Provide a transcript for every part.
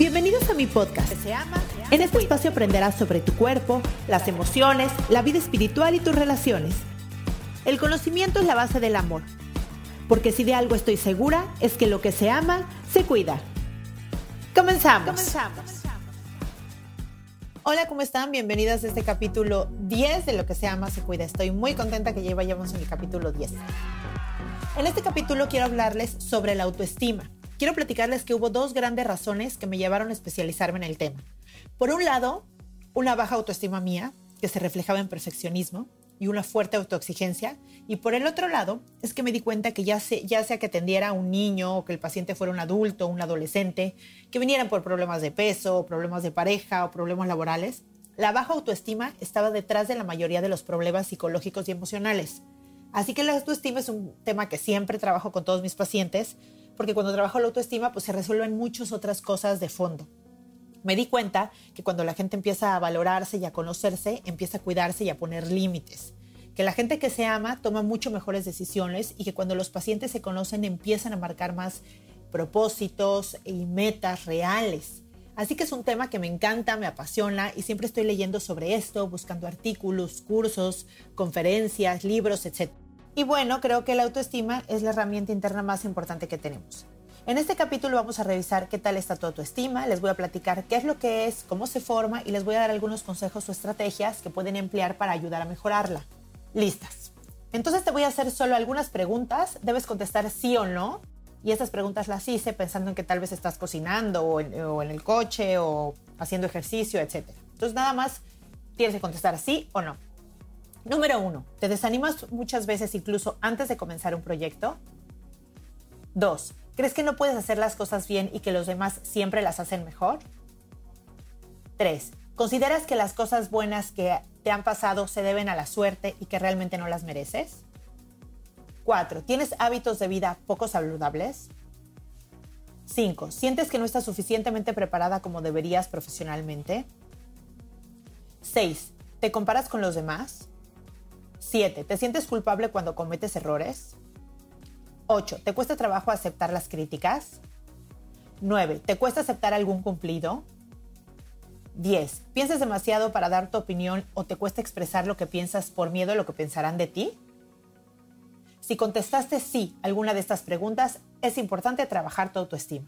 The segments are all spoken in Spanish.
Bienvenidos a mi podcast. En este espacio aprenderás sobre tu cuerpo, las emociones, la vida espiritual y tus relaciones. El conocimiento es la base del amor. Porque si de algo estoy segura, es que lo que se ama, se cuida. Comenzamos. Comenzamos. Hola, ¿cómo están? Bienvenidas a este capítulo 10 de Lo que se ama, se cuida. Estoy muy contenta que ya vayamos en el capítulo 10. En este capítulo quiero hablarles sobre la autoestima quiero platicarles que hubo dos grandes razones que me llevaron a especializarme en el tema. Por un lado, una baja autoestima mía, que se reflejaba en perfeccionismo y una fuerte autoexigencia. Y por el otro lado, es que me di cuenta que ya, sea que atendiera a un niño o que el paciente fuera un adulto, un adolescente, que vinieran por problemas de peso, problemas de pareja o problemas laborales, la baja autoestima estaba detrás de la mayoría de los problemas psicológicos y emocionales. Así que la autoestima es un tema que siempre trabajo con todos mis pacientes, porque cuando trabajo la autoestima, pues se resuelven muchas otras cosas de fondo. Me di cuenta que cuando la gente empieza a valorarse y a conocerse, empieza a cuidarse y a poner límites. Que la gente que se ama toma mucho mejores decisiones y que cuando los pacientes se conocen empiezan a marcar más propósitos y metas reales. Así que es un tema que me encanta, me apasiona y siempre estoy leyendo sobre esto, buscando artículos, cursos, conferencias, libros, etc. Y bueno, creo que la autoestima es la herramienta interna más importante que tenemos. En este capítulo vamos a revisar qué tal está tu autoestima, les voy a platicar qué es lo que es, cómo se forma y les voy a dar algunos consejos o estrategias que pueden emplear para ayudar a mejorarla. Listas. Entonces te voy a hacer solo algunas preguntas, debes contestar sí o no. Y estas preguntas las hice pensando en que tal vez estás cocinando o en, el coche o haciendo ejercicio, etc. Entonces nada más tienes que contestar sí o no. Número uno, ¿te desanimas muchas veces incluso antes de comenzar un proyecto? Dos, ¿crees que no puedes hacer las cosas bien y que los demás siempre las hacen mejor? Tres, ¿consideras que las cosas buenas que te han pasado se deben a la suerte y que realmente no las mereces? Cuatro, ¿tienes hábitos de vida poco saludables? Cinco, ¿sientes que no estás suficientemente preparada como deberías profesionalmente? Seis, ¿te comparas con los demás? 7. ¿Te sientes culpable cuando cometes errores? 8. ¿Te cuesta trabajo aceptar las críticas? 9. ¿Te cuesta aceptar algún cumplido? 10. ¿Piensas demasiado para dar tu opinión o te cuesta expresar lo que piensas por miedo a lo que pensarán de ti? Si contestaste sí a alguna de estas preguntas, es importante trabajar tu autoestima.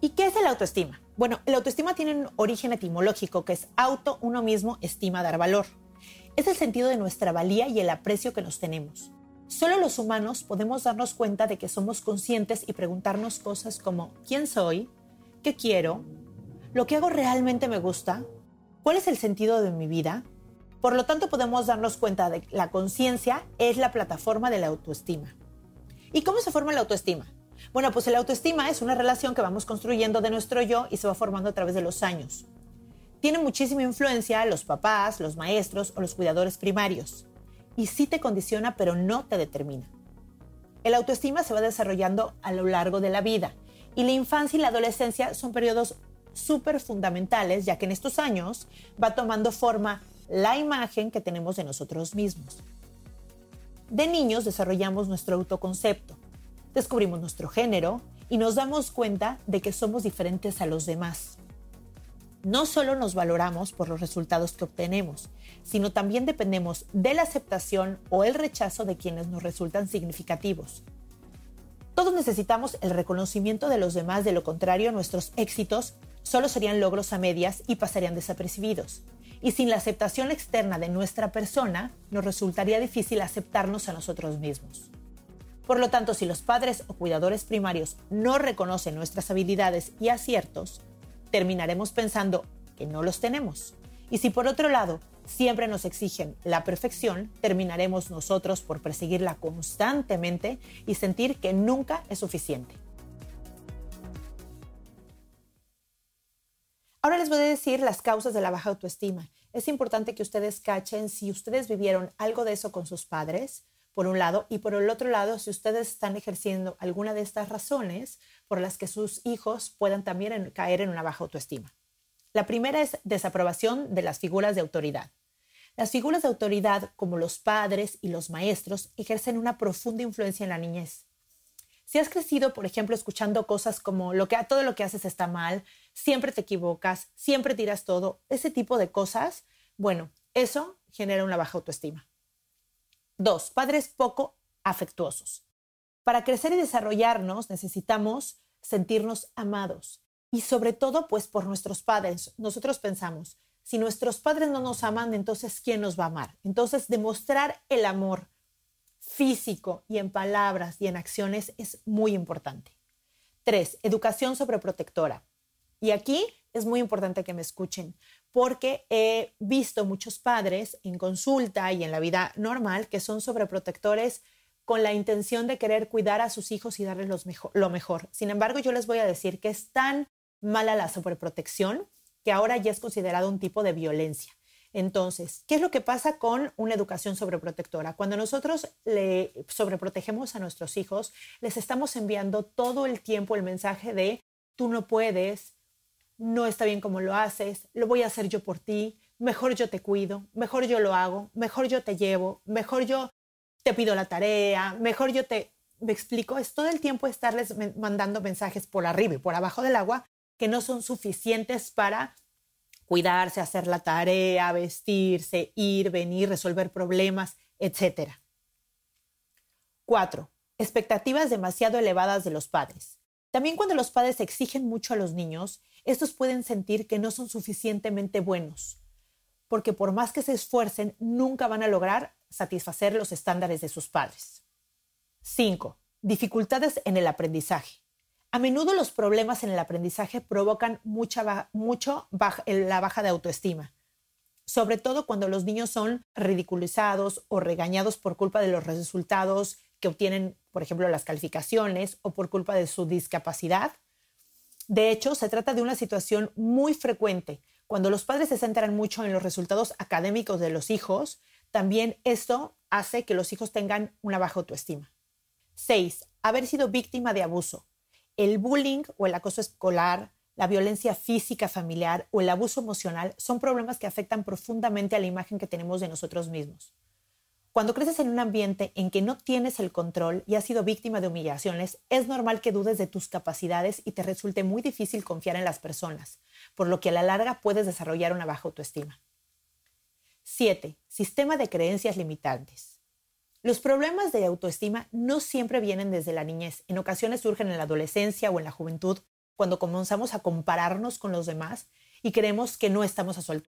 ¿Y qué es el autoestima? Bueno, el autoestima tiene un origen etimológico que es auto, uno mismo, estima, dar valor es el sentido de nuestra valía y el aprecio que nos tenemos. Solo los humanos podemos darnos cuenta de que somos conscientes y preguntarnos cosas como ¿quién soy? ¿Qué quiero? ¿Lo que hago realmente me gusta? ¿Cuál es el sentido de mi vida? Por lo tanto, podemos darnos cuenta de que la conciencia es la plataforma de la autoestima. ¿Y cómo se forma la autoestima? Bueno, pues la autoestima es una relación que vamos construyendo de nuestro yo y se va formando a través de los años tiene muchísima influencia los papás, los maestros o los cuidadores primarios. Y sí te condiciona, pero no te determina. El autoestima se va desarrollando a lo largo de la vida y la infancia y la adolescencia son periodos súper fundamentales, ya que en estos años va tomando forma la imagen que tenemos de nosotros mismos. De niños desarrollamos nuestro autoconcepto, descubrimos nuestro género y nos damos cuenta de que somos diferentes a los demás no solo nos valoramos por los resultados que obtenemos, sino también dependemos de la aceptación o el rechazo de quienes nos resultan significativos. Todos necesitamos el reconocimiento de los demás, de lo contrario nuestros éxitos solo serían logros a medias y pasarían desapercibidos. Y sin la aceptación externa de nuestra persona, nos resultaría difícil aceptarnos a nosotros mismos. Por lo tanto, si los padres o cuidadores primarios no reconocen nuestras habilidades y aciertos, terminaremos pensando que no los tenemos. Y si por otro lado siempre nos exigen la perfección, terminaremos nosotros por perseguirla constantemente y sentir que nunca es suficiente. les voy a decir las causas de la baja autoestima. Es importante que ustedes cachen si ustedes vivieron algo de eso con sus padres, por un lado, y por el otro lado, si ustedes están ejerciendo alguna de estas razones por las que sus hijos puedan también caer en una baja autoestima. La primera es desaprobación de las figuras de autoridad. Las figuras de autoridad, como los padres y los maestros, ejercen una profunda influencia en la niñez. Si has crecido, por ejemplo, escuchando cosas como lo que, todo lo que haces está mal, siempre te equivocas, siempre tiras todo, ese tipo de cosas, bueno, eso genera una baja autoestima. Dos, padres poco afectuosos. Para crecer y desarrollarnos necesitamos sentirnos amados y sobre todo pues por nuestros padres. Nosotros pensamos, si nuestros padres no nos aman, entonces ¿quién nos va a amar? Entonces demostrar el amor físico y en palabras y en acciones es muy importante. Tres, educación sobreprotectora. Y aquí es muy importante que me escuchen, porque he visto muchos padres en consulta y en la vida normal que son sobreprotectores con la intención de querer cuidar a sus hijos y darles lo mejor. Sin embargo, yo les voy a decir que es tan mala la sobreprotección que ahora ya es considerado un tipo de violencia. Entonces, ¿qué es lo que pasa con una educación sobreprotectora? Cuando nosotros le sobreprotegemos a nuestros hijos, les estamos enviando todo el tiempo el mensaje de tú no puedes, no está bien como lo haces, lo voy a hacer yo por ti, mejor yo te cuido, mejor yo lo hago, mejor yo te llevo, mejor yo te pido la tarea, mejor yo te... Me explico, es todo el tiempo estarles mandando mensajes por arriba y por abajo del agua que no son suficientes para cuidarse, hacer la tarea, vestirse, ir, venir, resolver problemas, etc. Cuatro, expectativas demasiado elevadas de los padres. También cuando los padres exigen mucho a los niños, estos pueden sentir que no son suficientemente buenos, porque por más que se esfuercen, nunca van a lograr satisfacer los estándares de sus padres. 5. Dificultades en el aprendizaje. A menudo los problemas en el aprendizaje provocan mucha mucho la baja de autoestima, sobre todo cuando los niños son ridiculizados o regañados por culpa de los resultados que obtienen, por ejemplo, las calificaciones o por culpa de su discapacidad de hecho, se trata de una situación muy frecuente. Cuando los padres se centran mucho en los resultados académicos de los hijos, también esto hace que los hijos tengan una baja autoestima. 6. Haber sido víctima de abuso. El bullying o el acoso escolar, la violencia física familiar o el abuso emocional son problemas que afectan profundamente a la imagen que tenemos de nosotros mismos. Cuando creces en un ambiente en que no tienes el control y has sido víctima de humillaciones, es normal que dudes de tus capacidades y te resulte muy difícil confiar en las personas, por lo que a la larga puedes desarrollar una baja autoestima. 7. Sistema de creencias limitantes. Los problemas de autoestima no siempre vienen desde la niñez, en ocasiones surgen en la adolescencia o en la juventud, cuando comenzamos a compararnos con los demás y creemos que no estamos a su.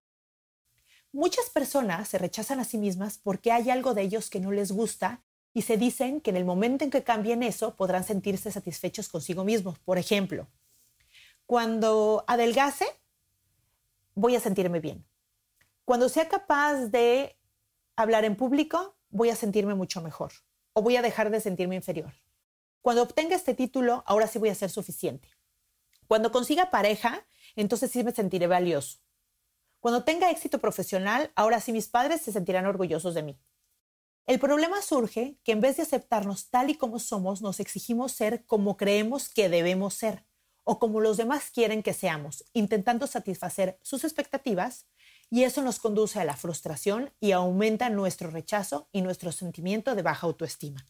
Muchas personas se rechazan a sí mismas porque hay algo de ellos que no les gusta y se dicen que en el momento en que cambien eso podrán sentirse satisfechos consigo mismos. Por ejemplo, cuando adelgace, voy a sentirme bien. Cuando sea capaz de hablar en público, voy a sentirme mucho mejor o voy a dejar de sentirme inferior. Cuando obtenga este título, ahora sí voy a ser suficiente. Cuando consiga pareja, entonces sí me sentiré valioso. Cuando tenga éxito profesional, ahora sí mis padres se sentirán orgullosos de mí. El problema surge que en vez de aceptarnos tal y como somos, nos exigimos ser como creemos que debemos ser o como los demás quieren que seamos, intentando satisfacer sus expectativas y eso nos conduce a la frustración y aumenta nuestro rechazo y nuestro sentimiento de baja autoestima.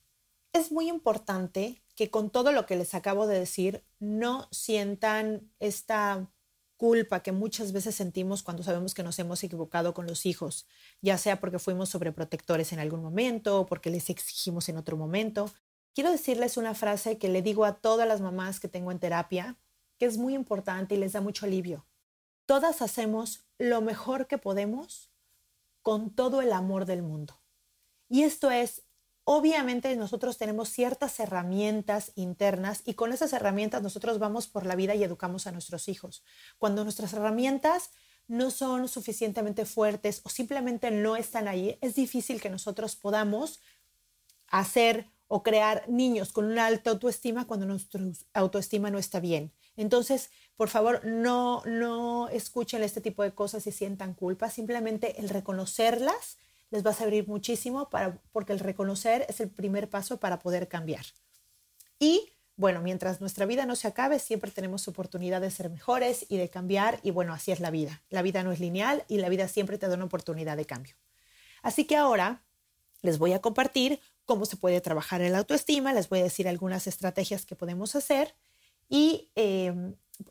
Es muy importante que con todo lo que les acabo de decir no sientan esta culpa que muchas veces sentimos cuando sabemos que nos hemos equivocado con los hijos, ya sea porque fuimos sobreprotectores en algún momento o porque les exigimos en otro momento. Quiero decirles una frase que le digo a todas las mamás que tengo en terapia, que es muy importante y les da mucho alivio. Todas hacemos lo mejor que podemos con todo el amor del mundo. Y esto es Obviamente nosotros tenemos ciertas herramientas internas y con esas herramientas nosotros vamos por la vida y educamos a nuestros hijos. Cuando nuestras herramientas no son suficientemente fuertes o simplemente no están ahí, es difícil que nosotros podamos hacer o crear niños con una alta autoestima cuando nuestra autoestima no está bien. Entonces, por favor, no, no escuchen este tipo de cosas y sientan culpa. Simplemente el reconocerlas les va a servir muchísimo para, porque el reconocer es el primer paso para poder cambiar. Y bueno, mientras nuestra vida no se acabe, siempre tenemos oportunidad de ser mejores y de cambiar. Y bueno, así es la vida. La vida no es lineal y la vida siempre te da una oportunidad de cambio. Así que ahora les voy a compartir cómo se puede trabajar el autoestima, les voy a decir algunas estrategias que podemos hacer y eh,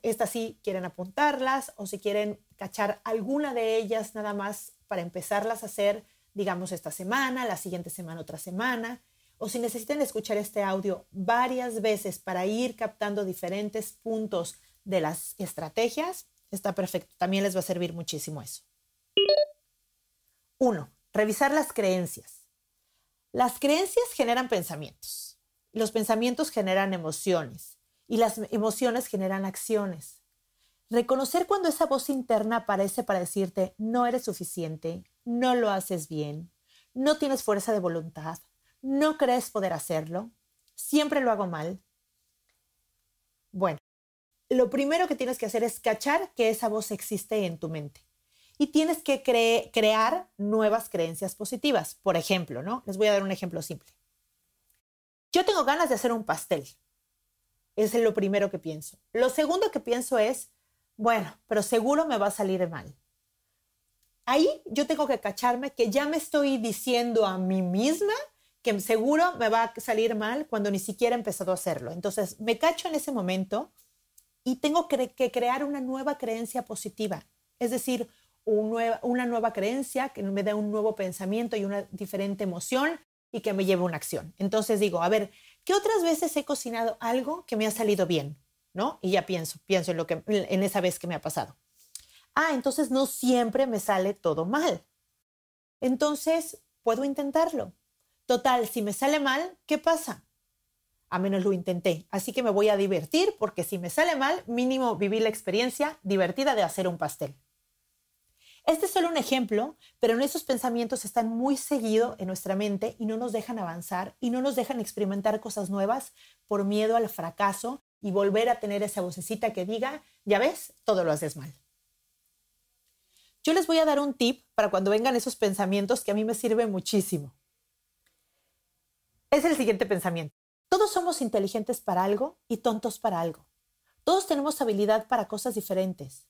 estas sí quieren apuntarlas o si quieren cachar alguna de ellas nada más para empezarlas a hacer, digamos, esta semana, la siguiente semana, otra semana, o si necesitan escuchar este audio varias veces para ir captando diferentes puntos de las estrategias, está perfecto. También les va a servir muchísimo eso. Uno, revisar las creencias. Las creencias generan pensamientos. Los pensamientos generan emociones y las emociones generan acciones. Reconocer cuando esa voz interna aparece para decirte no eres suficiente, no lo haces bien, no tienes fuerza de voluntad, no crees poder hacerlo, siempre lo hago mal. Bueno, lo primero que tienes que hacer es cachar que esa voz existe en tu mente. Y tienes que crear nuevas creencias positivas. Por ejemplo, ¿no? Les voy a dar un ejemplo simple. Yo tengo ganas de hacer un pastel. Es lo primero que pienso. Lo segundo que pienso es, bueno, pero seguro me va a salir mal. Ahí yo tengo que cacharme que ya me estoy diciendo a mí misma que seguro me va a salir mal cuando ni siquiera he empezado a hacerlo. Entonces me cacho en ese momento y tengo que, crear una nueva creencia positiva. Es decir, una nueva creencia que me dé un nuevo pensamiento y una diferente emoción y que me lleve a una acción. Entonces digo, a ver, ¿qué otras veces he cocinado algo que me ha salido bien? ¿No? Y ya pienso, pienso en, lo que, en esa vez que me ha pasado. Ah, entonces no siempre me sale todo mal. Entonces, puedo intentarlo. Total, si me sale mal, ¿qué pasa? A menos lo intenté, así que me voy a divertir porque si me sale mal, mínimo vivir la experiencia divertida de hacer un pastel. Este es solo un ejemplo, pero esos pensamientos están muy seguido en nuestra mente y no nos dejan avanzar y no nos dejan experimentar cosas nuevas por miedo al fracaso y volver a tener esa vocecita que diga, ya ves, todo lo haces mal. Yo les voy a dar un tip para cuando vengan esos pensamientos que a mí me sirve muchísimo. Es el siguiente pensamiento. Todos somos inteligentes para algo y tontos para algo. Todos tenemos habilidad para cosas diferentes.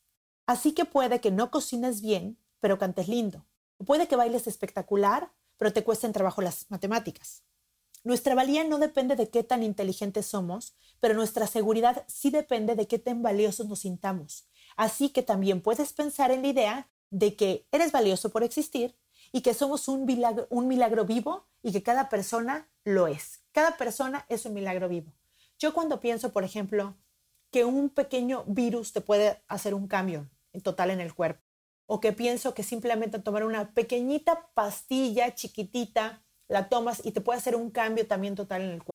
Así que puede que no cocines bien, pero cantes lindo. Puede que bailes espectacular, pero te cuesten trabajo las matemáticas. Nuestra valía no depende de qué tan inteligentes somos, pero nuestra seguridad sí depende de qué tan valiosos nos sintamos. Así que también puedes pensar en la idea de que eres valioso por existir y que somos un milagro, vivo y que cada persona lo es. Cada persona es un milagro vivo. Yo cuando pienso, por ejemplo, que un pequeño virus te puede hacer un cambio total en el cuerpo. O que pienso que simplemente tomar una pequeñita pastilla chiquitita, la tomas y te puede hacer un cambio también total en el cuerpo.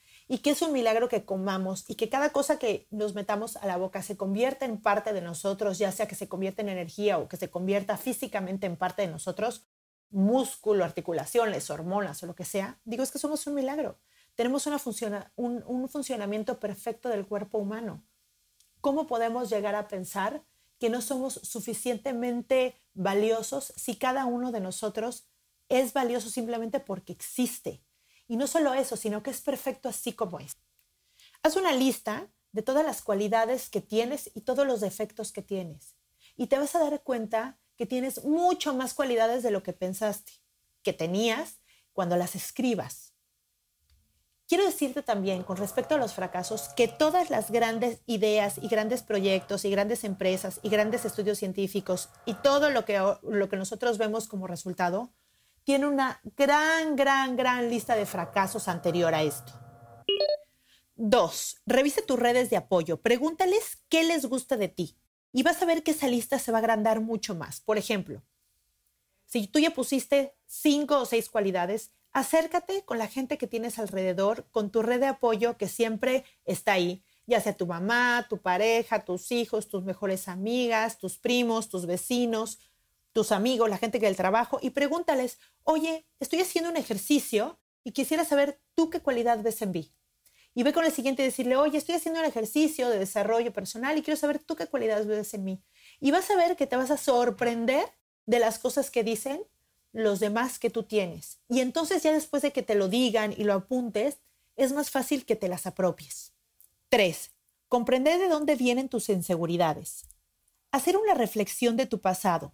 Y que es un milagro que comamos y que cada cosa que nos metamos a la boca se convierta en parte de nosotros, ya sea que se convierta en energía o que se convierta físicamente en parte de nosotros, músculo, articulaciones, hormonas o lo que sea, digo es que somos un milagro. Tenemos un funcionamiento perfecto del cuerpo humano. ¿Cómo podemos llegar a pensar que no somos suficientemente valiosos si cada uno de nosotros es valioso simplemente porque existe? Y no solo eso, sino que es perfecto así como es. Haz una lista de todas las cualidades que tienes y todos los defectos que tienes. Y te vas a dar cuenta que tienes mucho más cualidades de lo que pensaste, que tenías cuando las escribas. Quiero decirte también con respecto a los fracasos que todas las grandes ideas y grandes proyectos y grandes empresas y grandes estudios científicos y todo lo que, lo que nosotros vemos como resultado tiene una gran, gran, gran lista de fracasos anterior a esto. Dos, revise tus redes de apoyo. Pregúntales qué les gusta de ti y vas a ver que esa lista se va a agrandar mucho más. Por ejemplo, si tú ya pusiste cinco o seis cualidades, acércate con la gente que tienes alrededor, con tu red de apoyo que siempre está ahí, ya sea tu mamá, tu pareja, tus hijos, tus mejores amigas, tus primos, tus vecinos, tus amigos, la gente que del trabajo, y pregúntales, oye, estoy haciendo un ejercicio y quisiera saber tú qué cualidad ves en mí. Y ve con el siguiente y decirle, oye, estoy haciendo un ejercicio de desarrollo personal y quiero saber tú qué cualidades ves en mí. Y vas a ver que te vas a sorprender de las cosas que dicen los demás que tú tienes. Y entonces ya después de que te lo digan y lo apuntes, es más fácil que te las apropies. 3. Comprender de dónde vienen tus inseguridades. Hacer una reflexión de tu pasado.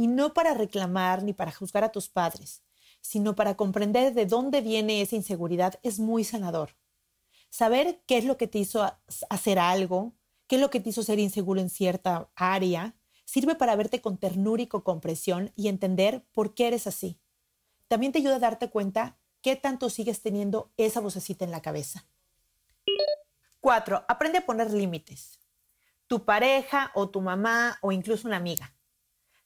Y no para reclamar ni para juzgar a tus padres, sino para comprender de dónde viene esa inseguridad es muy sanador. Saber qué es lo que te hizo hacer algo, qué es lo que te hizo ser inseguro en cierta área, sirve para verte con ternura y con compresión y entender por qué eres así. También te ayuda a darte cuenta qué tanto sigues teniendo esa vocecita en la cabeza. 4. Aprende a poner límites. Tu pareja o tu mamá o incluso una amiga.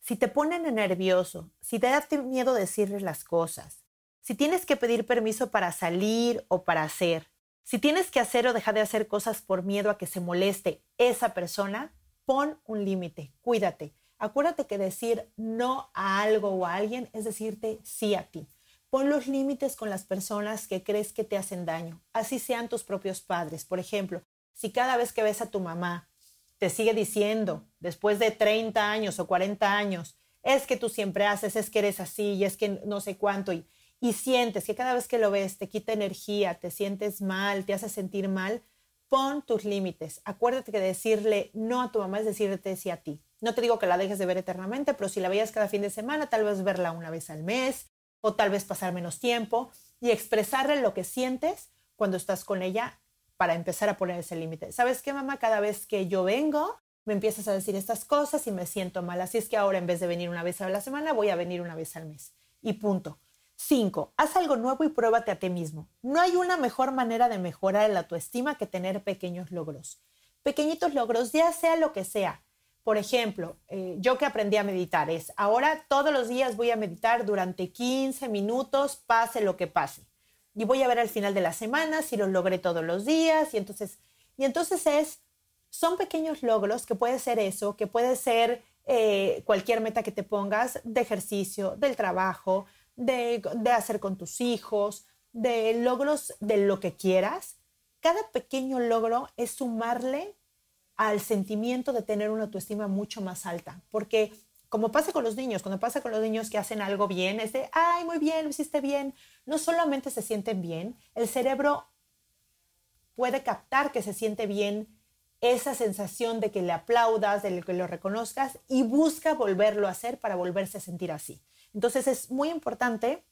Si te ponen nervioso, si te da miedo decirles las cosas, si tienes que pedir permiso para salir o para hacer, si tienes que hacer o dejar de hacer cosas por miedo a que se moleste esa persona, Pon un límite, cuídate. Acuérdate que decir no a algo o a alguien es decirte sí a ti. Pon los límites con las personas que crees que te hacen daño, así sean tus propios padres. Por ejemplo, si cada vez que ves a tu mamá te sigue diciendo, después de 30 años o 40 años, es que tú siempre haces, es que eres así y es que no sé cuánto, y, y sientes que cada vez que lo ves te quita energía, te sientes mal, te hace sentir mal, pon tus límites. Acuérdate que decirle no a tu mamá es decirte sí a ti. No te digo que la dejes de ver eternamente, pero si la veías cada fin de semana, tal vez verla una vez al mes o tal vez pasar menos tiempo y expresarle lo que sientes cuando estás con ella para empezar a poner ese límite. ¿Sabes qué, mamá? Cada vez que yo vengo, me empiezas a decir estas cosas y me siento mal. Así es que ahora en vez de venir una vez a la semana, voy a venir una vez al mes. Y punto. 5. Haz algo nuevo y pruébate a ti mismo. No hay una mejor manera de mejorar la autoestima que tener pequeños logros. Pequeñitos logros, ya sea lo que sea. Por ejemplo, eh, yo que aprendí a meditar es, ahora todos los días voy a meditar durante 15 minutos, pase lo que pase. Y voy a ver al final de la semana si lo logré todos los días. Y entonces, y entonces es, son pequeños logros que puede ser eso, que puede ser eh, cualquier meta que te pongas de ejercicio, del trabajo, de, hacer con tus hijos, de logros de lo que quieras, cada pequeño logro es sumarle al sentimiento de tener una autoestima mucho más alta, porque como pasa con los niños, cuando pasa con los niños que hacen algo bien, es de, ay, muy bien, lo hiciste bien, no solamente se sienten bien, el cerebro puede captar que se siente bien esa sensación de que le aplaudas, de que lo reconozcas y busca volverlo a hacer para volverse a sentir así. Entonces es muy importante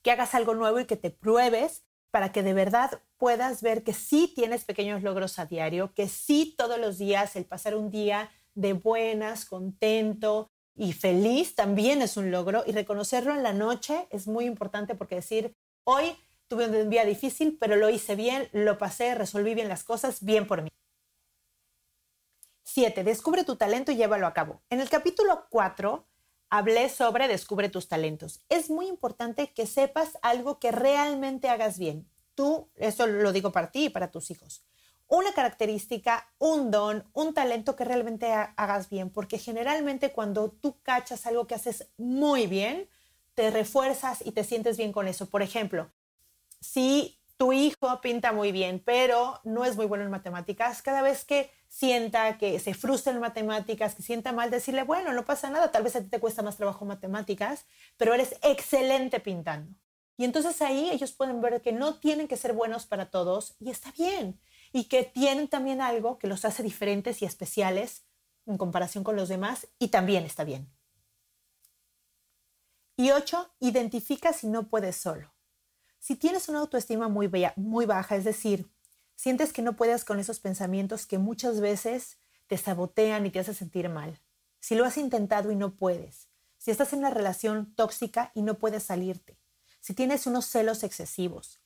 que hagas algo nuevo y que te pruebes para que de verdad puedas ver que sí tienes pequeños logros a diario, que sí todos los días el pasar un día de buenas, contento y feliz también es un logro y reconocerlo en la noche es muy importante porque decir, hoy tuve un día difícil, pero lo hice bien, lo pasé, resolví bien las cosas, bien por mí. 7. Descubre tu talento y llévalo a cabo. En el capítulo 4 hablé sobre descubre tus talentos. Es muy importante que sepas algo que realmente hagas bien. Tú, eso lo digo para ti y para tus hijos. Una característica, un don, un talento que realmente hagas bien, porque generalmente cuando tú cachas algo que haces muy bien, te refuerzas y te sientes bien con eso. Por ejemplo, si tu hijo pinta muy bien, pero no es muy bueno en matemáticas, cada vez que sienta que se frustra en matemáticas, que sienta mal, decirle, bueno, no pasa nada, tal vez a ti te cuesta más trabajo matemáticas, pero eres excelente pintando. Y entonces ahí ellos pueden ver que no tienen que ser buenos para todos y está bien. Y que tienen también algo que los hace diferentes y especiales en comparación con los demás y también está bien. Y ocho, identifica si no puedes solo. Si tienes una autoestima muy, muy baja, es decir, sientes que no puedes con esos pensamientos que muchas veces te sabotean y te hacen sentir mal. Si lo has intentado y no puedes. Si estás en una relación tóxica y no puedes salirte. Si tienes unos celos excesivos.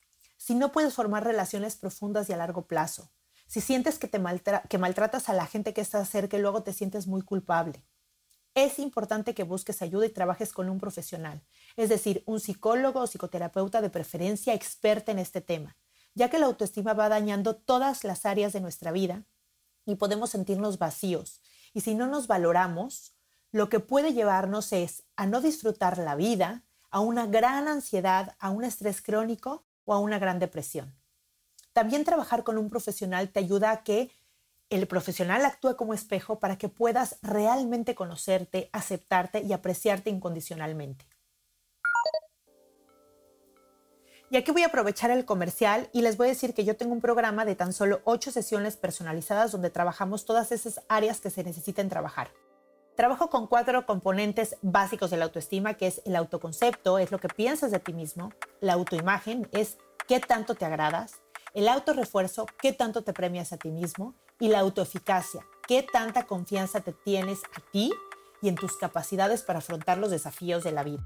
Si no puedes formar relaciones profundas y a largo plazo. Si sientes que, te que maltratas a la gente que está cerca y luego te sientes muy culpable es importante que busques ayuda y trabajes con un profesional, es decir, un psicólogo o psicoterapeuta de preferencia experta en este tema, ya que la autoestima va dañando todas las áreas de nuestra vida y podemos sentirnos vacíos. Y si no nos valoramos, lo que puede llevarnos es a no disfrutar la vida, a una gran ansiedad, a un estrés crónico o a una gran depresión. También trabajar con un profesional te ayuda a que el profesional actúa como espejo para que puedas realmente conocerte, aceptarte y apreciarte incondicionalmente. Y aquí voy a aprovechar el comercial y les voy a decir que yo tengo un programa de tan solo ocho sesiones personalizadas donde trabajamos todas esas áreas que se necesiten trabajar. Trabajo con cuatro componentes básicos de la autoestima, que es el autoconcepto, es lo que piensas de ti mismo, la autoimagen, es qué tanto te agradas, el autorrefuerzo, qué tanto te premias a ti mismo, y la autoeficacia. ¿Qué tanta confianza te tienes a ti y en tus capacidades para afrontar los desafíos de la vida?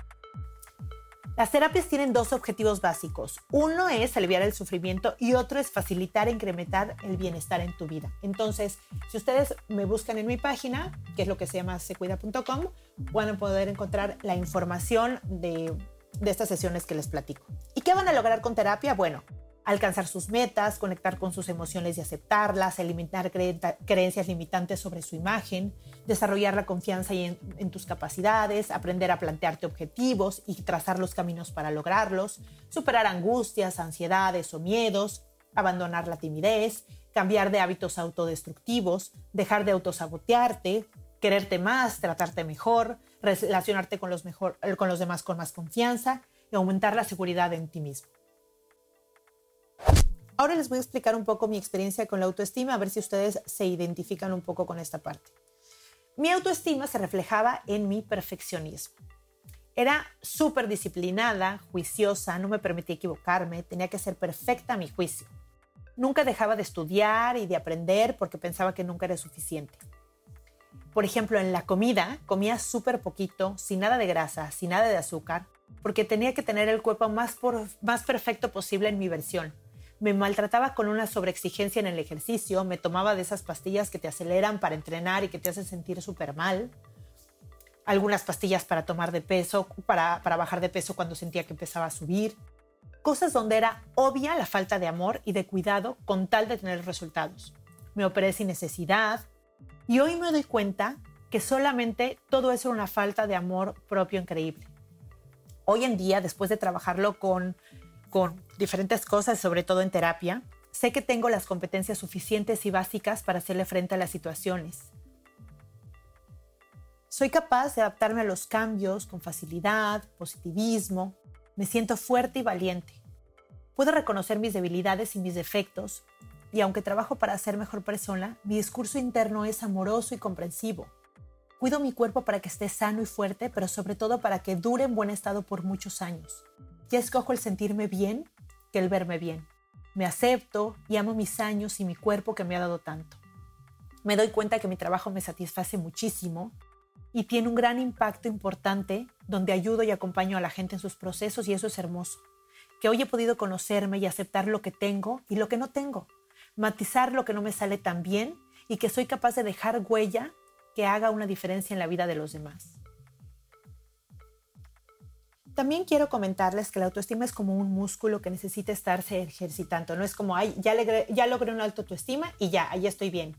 Las terapias tienen dos objetivos básicos. Uno es aliviar el sufrimiento y otro es facilitar e incrementar el bienestar en tu vida. Entonces, si ustedes me buscan en mi página, que es lo que se llama secuida.com, van a poder encontrar la información de, de estas sesiones que les platico. ¿Y qué van a lograr con terapia? Bueno, alcanzar sus metas, conectar con sus emociones y aceptarlas, eliminar creencias limitantes sobre su imagen, desarrollar la confianza en, en, tus capacidades, aprender a plantearte objetivos y trazar los caminos para lograrlos, superar angustias, ansiedades o miedos, abandonar la timidez, cambiar de hábitos autodestructivos, dejar de autosabotearte, quererte más, tratarte mejor, relacionarte con los, mejor, con los demás con más confianza y aumentar la seguridad en ti mismo. Ahora les voy a explicar un poco mi experiencia con la autoestima, a ver si ustedes se identifican un poco con esta parte. Mi autoestima se reflejaba en mi perfeccionismo. Era súper disciplinada, juiciosa, no me permitía equivocarme, tenía que ser perfecta a mi juicio. Nunca dejaba de estudiar y de aprender porque pensaba que nunca era suficiente. Por ejemplo, en la comida comía súper poquito, sin nada de grasa, sin nada de azúcar, porque tenía que tener el cuerpo más, más perfecto posible en mi versión me maltrataba con una sobreexigencia en el ejercicio, me tomaba de esas pastillas que te aceleran para entrenar y que te hacen sentir súper mal, algunas pastillas para tomar de peso, para, para bajar de peso cuando sentía que empezaba a subir, cosas donde era obvia la falta de amor y de cuidado con tal de tener resultados. Me operé sin necesidad y hoy me doy cuenta que solamente todo eso era una falta de amor propio increíble. Hoy en día, después de trabajarlo con con diferentes cosas, sobre todo en terapia, sé que tengo las competencias suficientes y básicas para hacerle frente a las situaciones. Soy capaz de adaptarme a los cambios con facilidad, positivismo, me siento fuerte y valiente. Puedo reconocer mis debilidades y mis defectos, y aunque trabajo para ser mejor persona, mi discurso interno es amoroso y comprensivo. Cuido mi cuerpo para que esté sano y fuerte, pero sobre todo para que dure en buen estado por muchos años. Ya escojo el sentirme bien que el verme bien. Me acepto y amo mis años y mi cuerpo que me ha dado tanto. Me doy cuenta que mi trabajo me satisface muchísimo y tiene un gran impacto importante donde ayudo y acompaño a la gente en sus procesos y eso es hermoso. Que hoy he podido conocerme y aceptar lo que tengo y lo que no tengo, matizar lo que no me sale tan bien y que soy capaz de dejar huella que haga una diferencia en la vida de los demás. También quiero comentarles que la autoestima es como un músculo que necesita estarse ejercitando. No es como, ay, ya, ya logré una alta autoestima y ya, ahí estoy bien.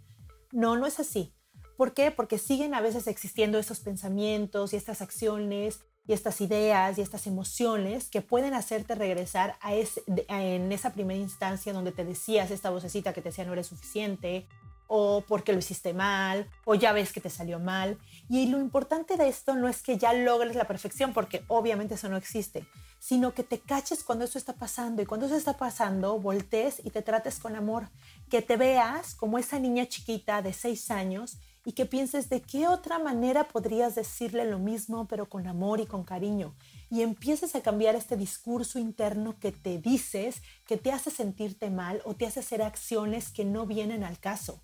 No, no es así. ¿Por qué? Porque siguen a veces existiendo esos pensamientos y estas acciones y estas ideas y estas emociones que pueden hacerte regresar a ese, en esa primera instancia donde te decías esta vocecita que te decía no eres suficiente o porque lo hiciste mal, o ya ves que te salió mal. Y lo importante de esto no es que ya logres la perfección, porque obviamente eso no existe, sino que te caches cuando eso está pasando y cuando eso está pasando, voltees y te trates con amor, que te veas como esa niña chiquita de seis años y que pienses de qué otra manera podrías decirle lo mismo, pero con amor y con cariño. Y empieces a cambiar este discurso interno que te dices, que te hace sentirte mal o te hace hacer acciones que no vienen al caso,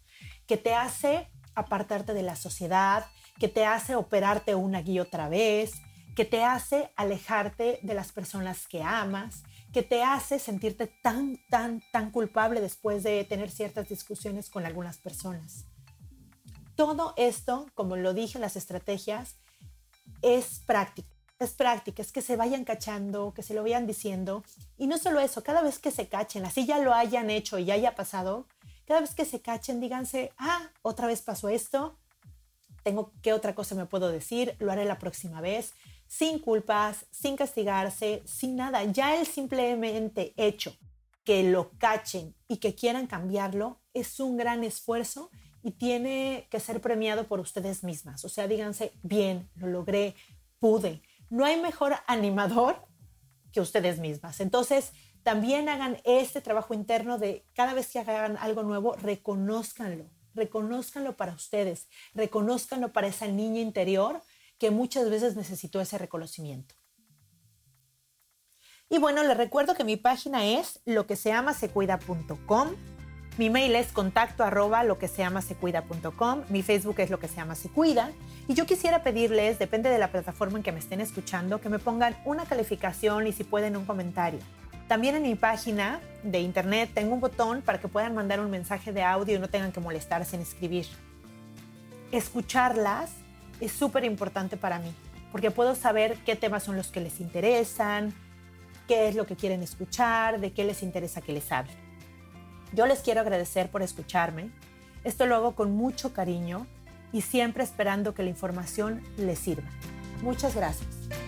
que te hace apartarte de la sociedad, que te hace operarte una y otra vez, que te hace alejarte de las personas que amas, que te hace sentirte tan, tan, tan culpable después de tener ciertas discusiones con algunas personas. Todo esto, como lo dije las estrategias, es práctica. Es práctica, es que se vayan cachando, que se lo vayan diciendo. Y no solo eso, cada vez que se cachen, así ya lo hayan hecho y ya haya pasado, cada vez que se cachen, díganse, ah, otra vez pasó esto, tengo qué otra cosa me puedo decir, lo haré la próxima vez sin culpas, sin castigarse, sin nada. Ya el simplemente hecho que lo cachen y que quieran cambiarlo es un gran esfuerzo y tiene que ser premiado por ustedes mismas. O sea, díganse, bien, lo logré, pude. No hay mejor animador que ustedes mismas. Entonces, también hagan este trabajo interno de cada vez que hagan algo nuevo, reconózcanlo, reconózcanlo para ustedes, reconózcanlo para esa niña interior que muchas veces necesitó ese reconocimiento. Y bueno, les recuerdo que mi página es lo que se llama secuida.com. Mi mail es contacto arroba lo que se llama secuida.com. Mi Facebook es lo que se llama secuida. Y yo quisiera pedirles, depende de la plataforma en que me estén escuchando, que me pongan una calificación y si pueden un comentario. También en mi página de internet tengo un botón para que puedan mandar un mensaje de audio y no tengan que molestarse en escribir. Escucharlas es súper importante para mí, porque puedo saber qué temas son los que les interesan, qué es lo que quieren escuchar, de qué les interesa que les hable. Yo les quiero agradecer por escucharme. Esto lo hago con mucho cariño y siempre esperando que la información les sirva. Muchas gracias.